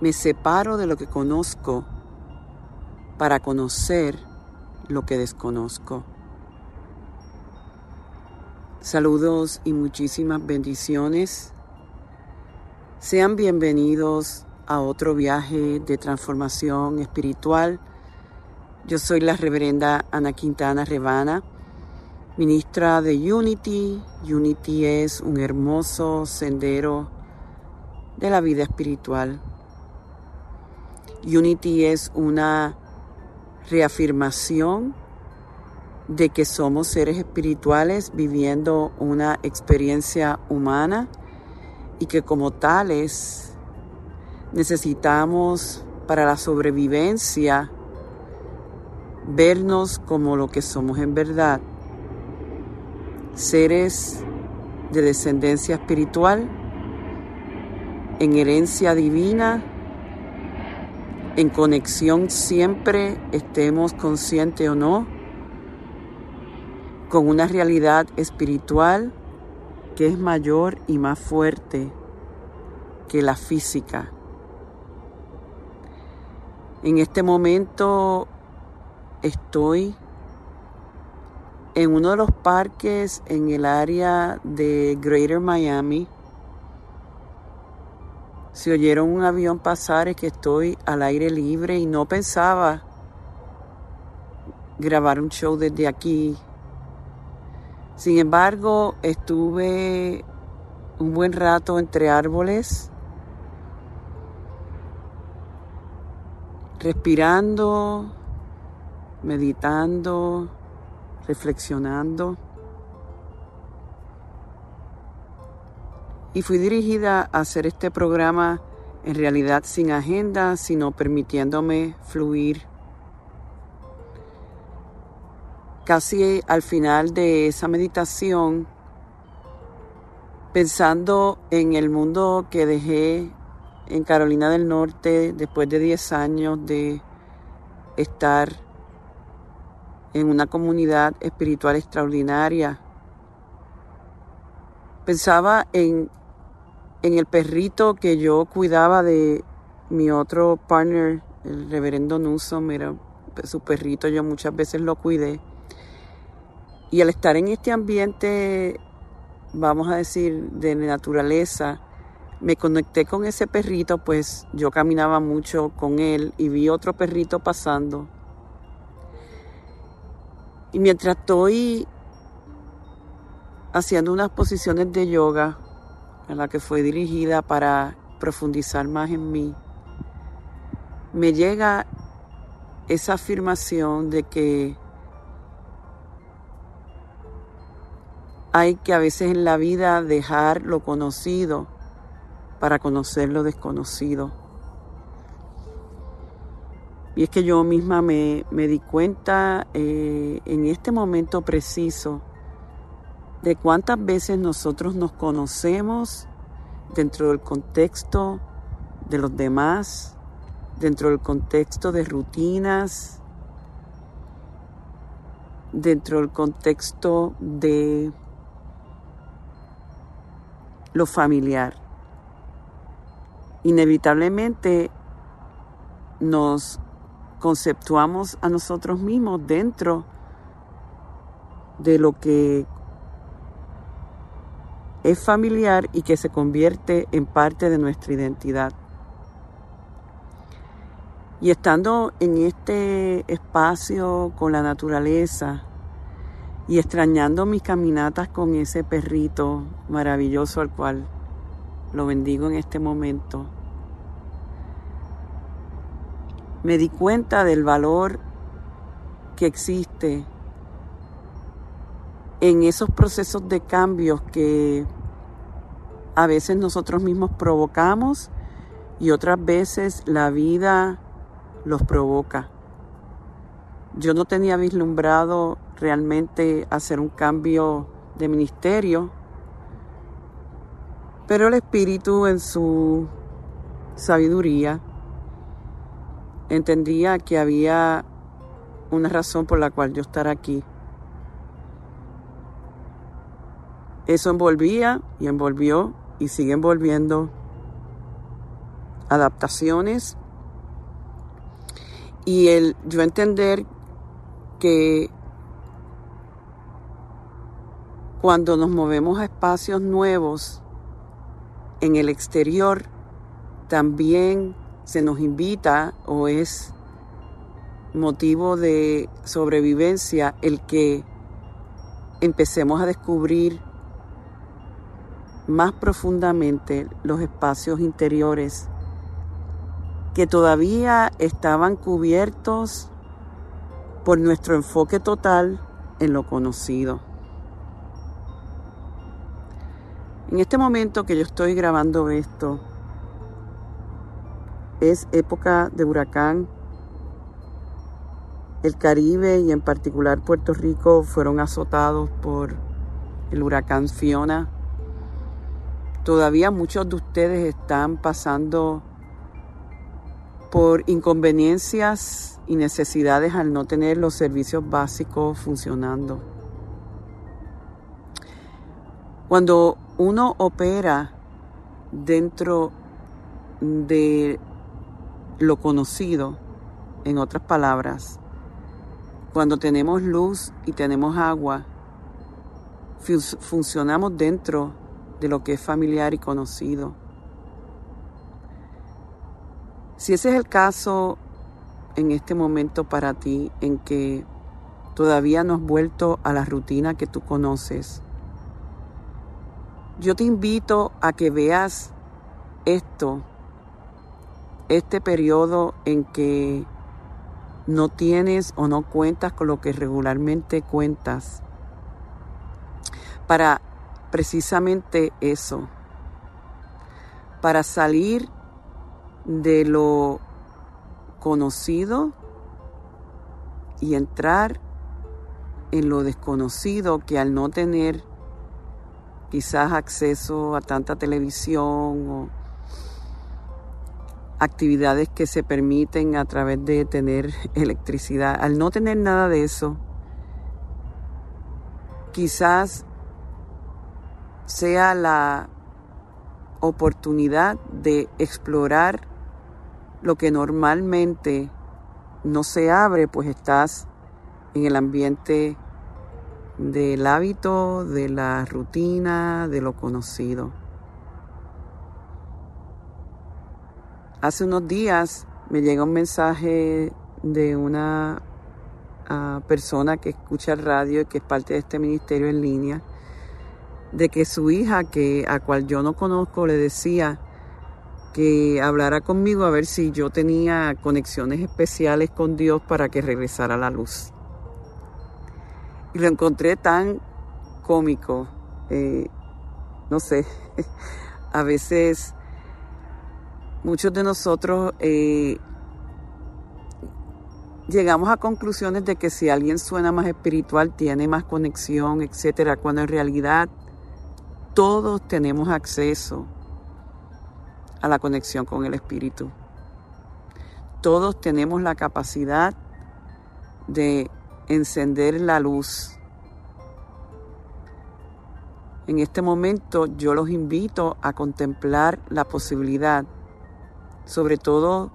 me separo de lo que conozco para conocer lo que desconozco. Saludos y muchísimas bendiciones. Sean bienvenidos a otro viaje de transformación espiritual. Yo soy la reverenda Ana Quintana Rebana, ministra de Unity. Unity es un hermoso sendero de la vida espiritual. Unity es una reafirmación de que somos seres espirituales viviendo una experiencia humana y que como tales necesitamos para la sobrevivencia vernos como lo que somos en verdad, seres de descendencia espiritual, en herencia divina, en conexión siempre, estemos conscientes o no, con una realidad espiritual que es mayor y más fuerte que la física. En este momento estoy en uno de los parques en el área de Greater Miami si oyeron un avión pasar es que estoy al aire libre y no pensaba grabar un show desde aquí. Sin embargo, estuve un buen rato entre árboles, respirando, meditando, reflexionando. Y fui dirigida a hacer este programa en realidad sin agenda, sino permitiéndome fluir. Casi al final de esa meditación, pensando en el mundo que dejé en Carolina del Norte después de 10 años de estar en una comunidad espiritual extraordinaria, pensaba en en el perrito que yo cuidaba de mi otro partner, el reverendo Newsom, era su perrito, yo muchas veces lo cuidé. Y al estar en este ambiente, vamos a decir, de naturaleza, me conecté con ese perrito, pues yo caminaba mucho con él y vi otro perrito pasando. Y mientras estoy haciendo unas posiciones de yoga, la que fue dirigida para profundizar más en mí, me llega esa afirmación de que hay que a veces en la vida dejar lo conocido para conocer lo desconocido. Y es que yo misma me, di cuenta eh, en este momento preciso de cuántas veces nosotros nos conocemos dentro del contexto de los demás, dentro del contexto de rutinas, dentro del contexto de lo familiar. Inevitablemente nos conceptuamos a nosotros mismos dentro de lo que es familiar y que se convierte en parte de nuestra identidad. Y estando en este espacio con la naturaleza y extrañando mis caminatas con ese perrito maravilloso al cual lo bendigo en este momento, me di cuenta del valor que existe en esos procesos de cambios que a veces nosotros mismos provocamos y otras veces la vida los provoca. Yo no tenía vislumbrado realmente hacer un cambio de ministerio, pero el Espíritu en su sabiduría entendía que había una razón por la cual yo estar aquí. Eso envolvía y envolvió y sigue envolviendo adaptaciones. Y el yo entender que cuando nos movemos a espacios nuevos en el exterior, también se nos invita o es motivo de sobrevivencia el que empecemos a descubrir más profundamente los espacios interiores que todavía estaban cubiertos por nuestro enfoque total en lo conocido. En este momento que yo estoy grabando esto, es época de huracán. El Caribe y en particular Puerto Rico fueron azotados por el huracán Fiona. Todavía muchos de ustedes están pasando por inconveniencias y necesidades al no tener los servicios básicos funcionando. Cuando uno opera dentro de lo conocido, en otras palabras, cuando tenemos luz y tenemos agua, funcionamos dentro de lo que es familiar y conocido. Si ese es el caso en este momento para ti, en que todavía no has vuelto a la rutina que tú conoces, yo te invito a que veas esto, este periodo en que no tienes o no cuentas con lo que regularmente cuentas, para precisamente eso, para salir de lo conocido y entrar en lo desconocido que al no tener quizás acceso a tanta televisión o actividades que se permiten a través de tener electricidad. Al no tener nada de eso, quizás sea la oportunidad de explorar lo que normalmente no se abre, pues estás en el ambiente del hábito, de la rutina, de lo conocido. Hace unos días me llega un mensaje de una ah, persona que escucha el radio y que es parte de este ministerio en línea, de que su hija, que a cual yo no conozco, le decía que hablara conmigo a ver si yo tenía conexiones especiales con Dios para que regresara la luz. Y lo encontré tan cómico. Eh, no sé, a veces muchos de nosotros eh, llegamos a conclusiones de que si alguien suena más espiritual, tiene más conexión, etcétera, cuando en realidad todos tenemos acceso a la conexión con el espíritu. Todos tenemos la capacidad de encender la luz. En este momento yo los invito a contemplar la posibilidad, sobre todo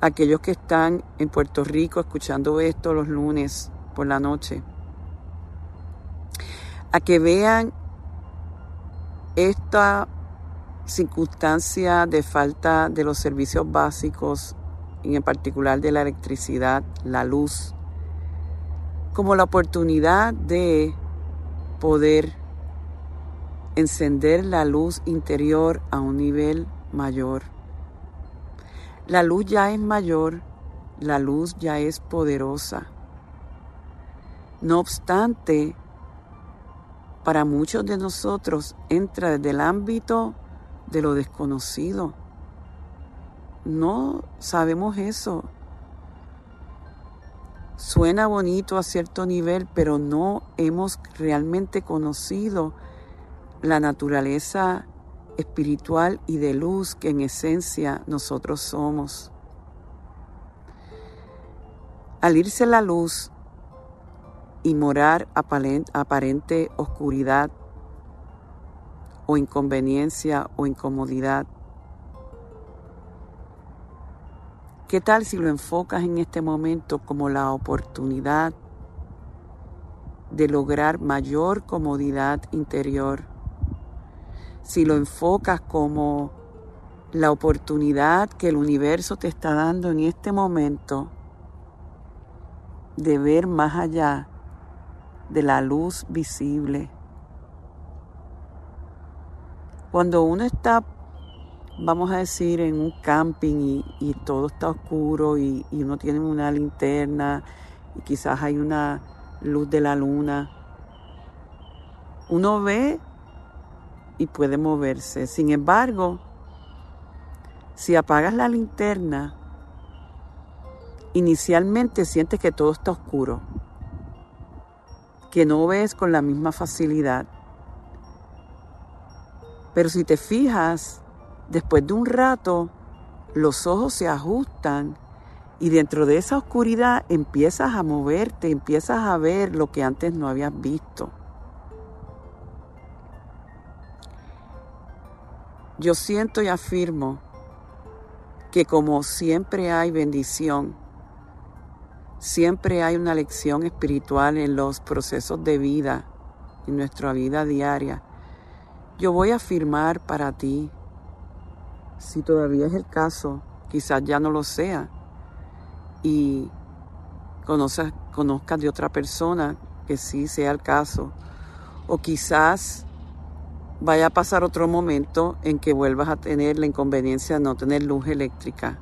aquellos que están en Puerto Rico escuchando esto los lunes por la noche, a que vean esta circunstancia de falta de los servicios básicos, en particular de la electricidad, la luz, como la oportunidad de poder encender la luz interior a un nivel mayor. La luz ya es mayor, la luz ya es poderosa. No obstante, para muchos de nosotros entra desde el ámbito de lo desconocido. No sabemos eso. Suena bonito a cierto nivel, pero no hemos realmente conocido la naturaleza espiritual y de luz que en esencia nosotros somos. Al irse la luz y morar aparente oscuridad o inconveniencia o incomodidad, ¿qué tal si lo enfocas en este momento como la oportunidad de lograr mayor comodidad interior? si lo enfocas como la oportunidad que el universo te está dando en este momento de ver más allá de la luz visible. Cuando uno está, vamos a decir, en un camping y, todo está oscuro y, uno tiene una linterna y quizás hay una luz de la luna, uno ve y puede moverse. Sin embargo, si apagas la linterna, inicialmente sientes que todo está oscuro, que no ves con la misma facilidad. Pero si te fijas, después de un rato, los ojos se ajustan y dentro de esa oscuridad empiezas a moverte, empiezas a ver lo que antes no habías visto. Yo siento y afirmo que como siempre hay bendición, siempre hay una lección espiritual en los procesos de vida, en nuestra vida diaria. Yo voy a afirmar para ti, si todavía es el caso, quizás ya no lo sea, y conozcas, conozcas de otra persona que sí sea el caso, o quizás vaya a pasar otro momento en que vuelvas a tener la inconveniencia de no tener luz eléctrica.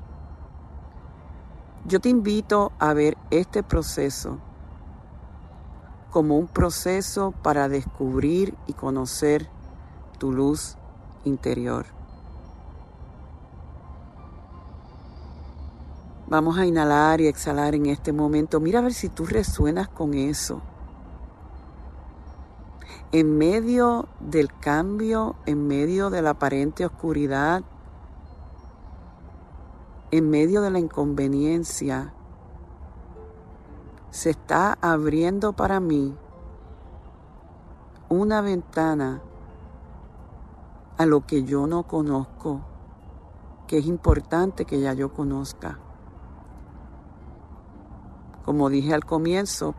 Yo te invito a ver este proceso como un proceso para descubrir y conocer tu luz interior. Vamos a inhalar y exhalar en este momento. Mira a ver si tú resuenas con eso en medio del cambio, en medio de la aparente oscuridad, en medio de la inconveniencia, se está abriendo para mí una ventana a lo que yo no conozco, que es importante que ya yo conozca. Como dije al comienzo,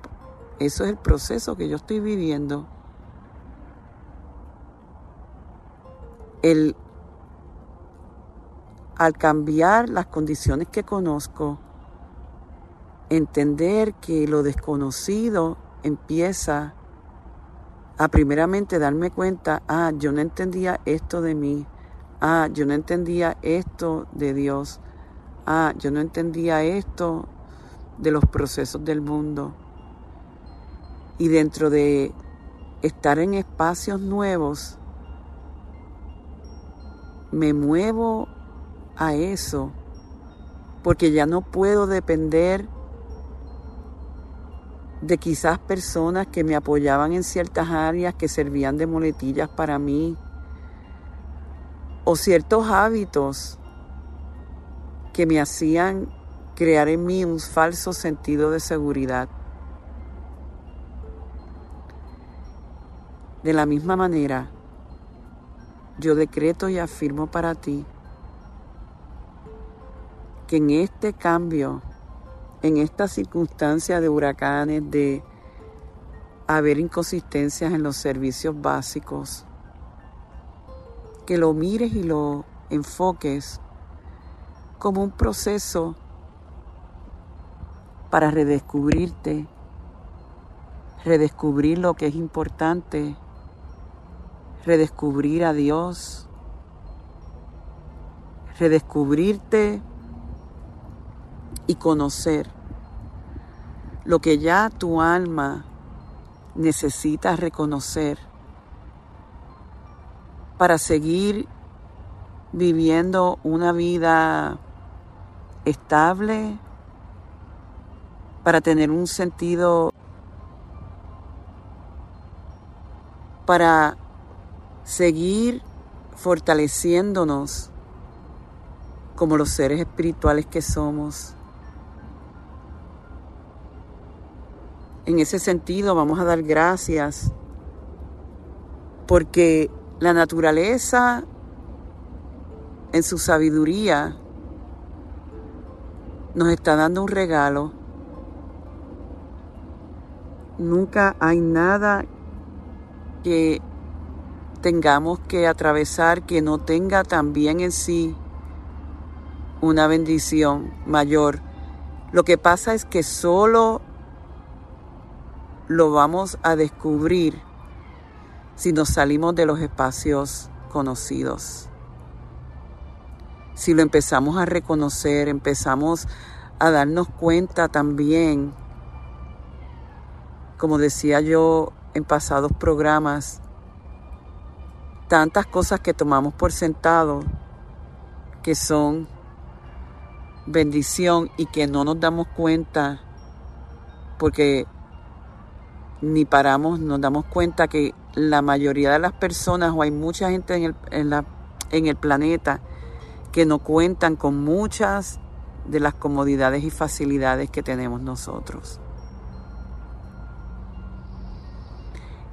eso es el proceso que yo estoy viviendo el, al cambiar las condiciones que conozco, entender que lo desconocido empieza a primeramente darme cuenta, ah, yo no entendía esto de mí, ah, yo no entendía esto de Dios, ah, yo no entendía esto de los procesos del mundo. Y dentro de estar en espacios nuevos, me muevo a eso porque ya no puedo depender de quizás personas que me apoyaban en ciertas áreas que servían de moletillas para mí o ciertos hábitos que me hacían crear en mí un falso sentido de seguridad. De la misma manera, yo decreto y afirmo para ti que en este cambio, en esta circunstancia de huracanes, de haber inconsistencias en los servicios básicos, que lo mires y lo enfoques como un proceso para redescubrirte redescubrir lo que es importante, redescubrir a Dios, redescubrirte y conocer lo que ya tu alma necesita reconocer para seguir viviendo una vida estable, para tener un sentido, para seguir fortaleciéndonos como los seres espirituales que somos. En ese sentido vamos a dar gracias porque la naturaleza en su sabiduría nos está dando un regalo. Nunca hay nada que tengamos que atravesar que no tenga también en sí una bendición mayor. Lo que pasa es que solo lo vamos a descubrir si nos salimos de los espacios conocidos. Si lo empezamos a reconocer, empezamos a darnos cuenta también, como decía yo en pasados programas, tantas cosas que tomamos por sentado que son bendición y que no nos damos cuenta porque ni paramos, nos damos cuenta que la mayoría de las personas o hay mucha gente en el, en la, en el planeta que no cuentan con muchas de las comodidades y facilidades que tenemos nosotros.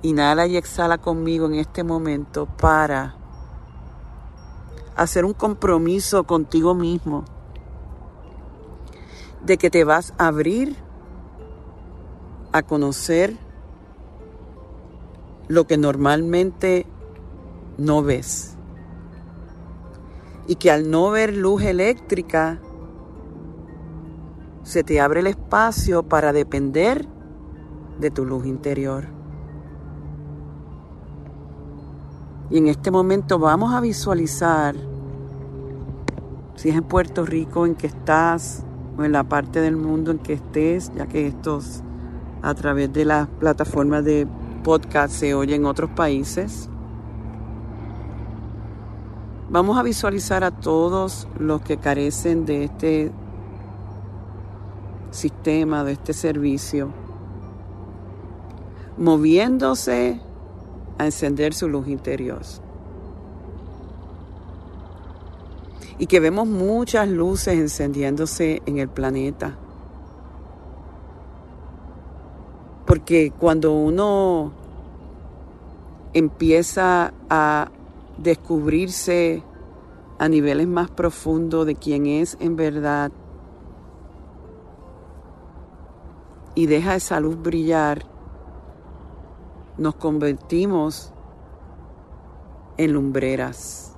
Inhala y exhala conmigo en este momento para hacer un compromiso contigo mismo de que te vas a abrir a conocer lo que normalmente no ves. Y que al no ver luz eléctrica, se te abre el espacio para depender de tu luz interior. Y en este momento vamos a visualizar, si es en Puerto Rico en que estás, o en la parte del mundo en que estés, ya que estos a través de las plataformas de podcast se oye en otros países. Vamos a visualizar a todos los que carecen de este sistema, de este servicio, moviéndose a encender su luz interior. Y que vemos muchas luces encendiéndose en el planeta. Porque cuando uno empieza a descubrirse a niveles más profundos de quién es en verdad y deja esa luz brillar, nos convertimos en lumbreras.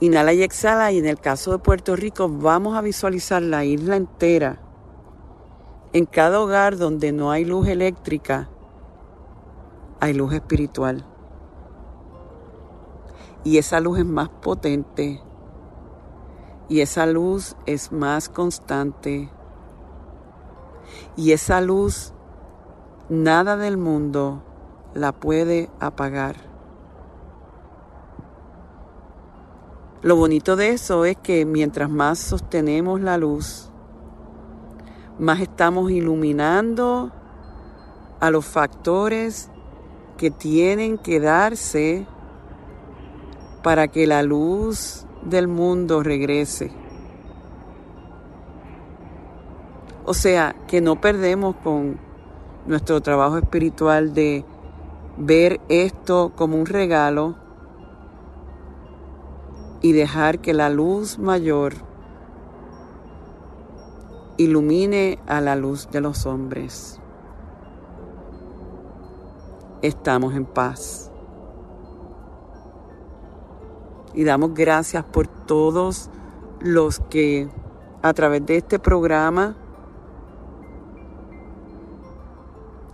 Inhala y exhala y en el caso de Puerto Rico vamos a visualizar la isla entera en cada hogar donde no hay luz eléctrica, hay luz espiritual. Y esa luz es más potente. Y esa luz es más constante. Y esa luz, nada del mundo la puede apagar. Lo bonito de eso es que mientras más sostenemos la luz, más estamos iluminando a los factores que tienen que darse para que la luz del mundo regrese. O sea, que no perdemos con nuestro trabajo espiritual de ver esto como un regalo y dejar que la luz mayor ilumine a la luz de los hombres. Estamos en paz. Y damos gracias por todos los que a través de este programa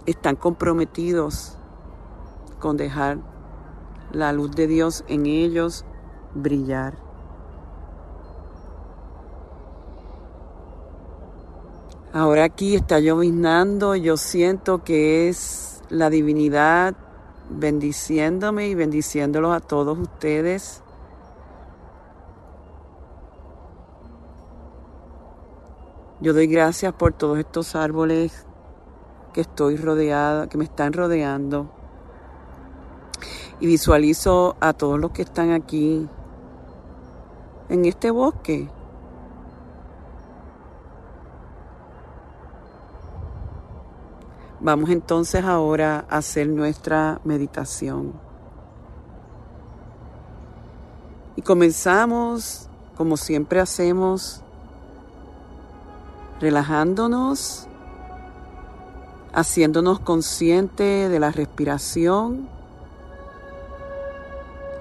están comprometidos con dejar la luz de Dios en ellos brillar. Ahora aquí está lloviznando, yo siento que es la divinidad bendiciéndome y bendiciéndolos a todos ustedes. Yo doy gracias por todos estos árboles que estoy rodeada, que me están rodeando. Y visualizo a todos los que están aquí en este bosque. Vamos entonces ahora a hacer nuestra meditación. Y comenzamos, como siempre hacemos, relajándonos, haciéndonos conscientes de la respiración.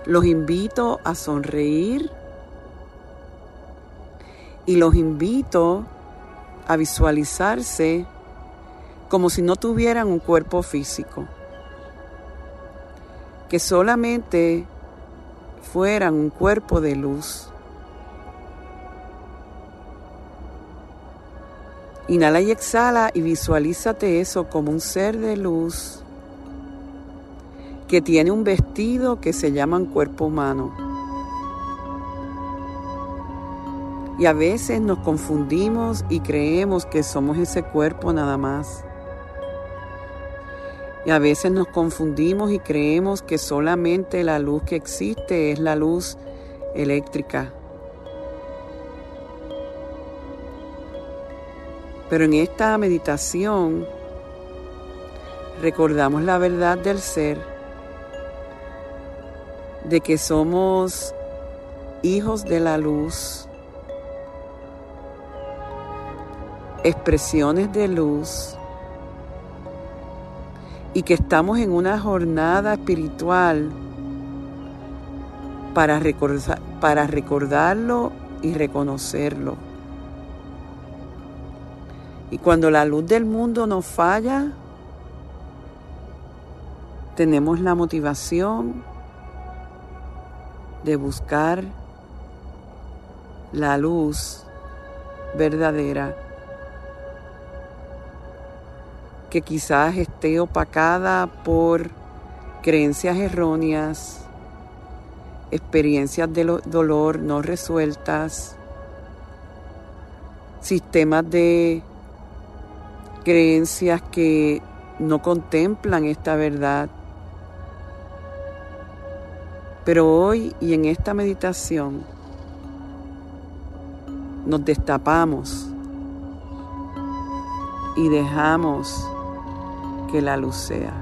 Los invito a sonreír y los invito a visualizarse como si no tuvieran un cuerpo físico, que solamente fueran un cuerpo de luz. Inhala y exhala y visualízate eso como un ser de luz que tiene un vestido que se llama un cuerpo humano. Y a veces nos confundimos y creemos que somos ese cuerpo nada más. Y a veces nos confundimos y creemos que solamente la luz que existe es la luz eléctrica. Pero en esta meditación recordamos la verdad del ser, de que somos hijos de la luz, expresiones de luz, y que estamos en una jornada espiritual para, para recordarlo y reconocerlo. Y cuando la luz del mundo nos falla, tenemos la motivación de buscar la luz verdadera que quizás esté opacada por creencias erróneas, experiencias de dolor no resueltas, sistemas de creencias que no contemplan esta verdad. Pero hoy y en esta meditación nos destapamos y dejamos que la luz sea.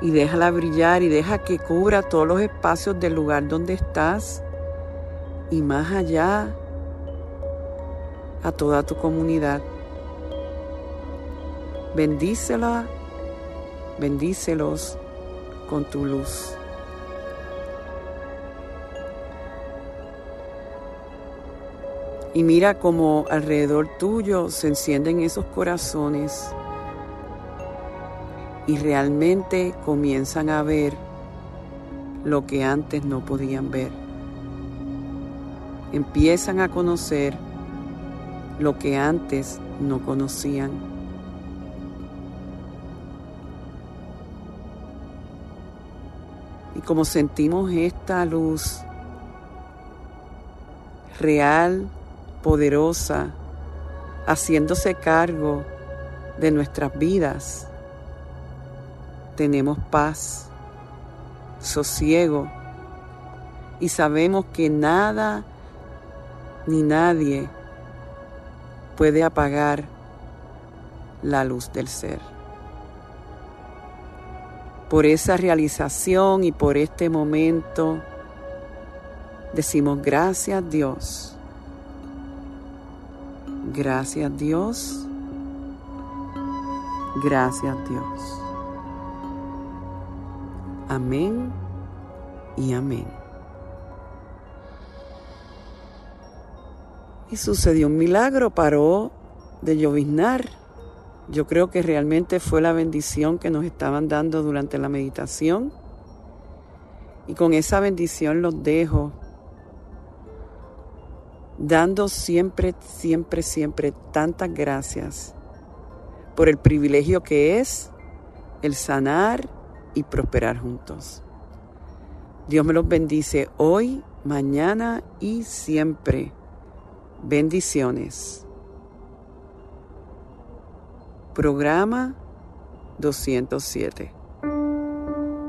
Y déjala brillar y deja que cubra todos los espacios del lugar donde estás y más allá a toda tu comunidad. Bendícela, bendícelos con tu luz. Y mira cómo alrededor tuyo se encienden esos corazones y realmente comienzan a ver lo que antes no podían ver. Empiezan a conocer lo que antes no conocían. Y como sentimos esta luz real poderosa, haciéndose cargo de nuestras vidas, tenemos paz, sosiego y sabemos que nada ni nadie puede apagar la luz del ser. Por esa realización y por este momento decimos gracias Dios Gracias Dios. Gracias Dios. Amén y amén. Y sucedió un milagro, paró de lloviznar, yo creo que realmente fue la bendición que nos estaban dando durante la meditación. Y con esa bendición los dejo, dando siempre, siempre, siempre tantas gracias por el privilegio que es el sanar y prosperar juntos. Dios me los bendice hoy, mañana y siempre. Bendiciones. Programa 207.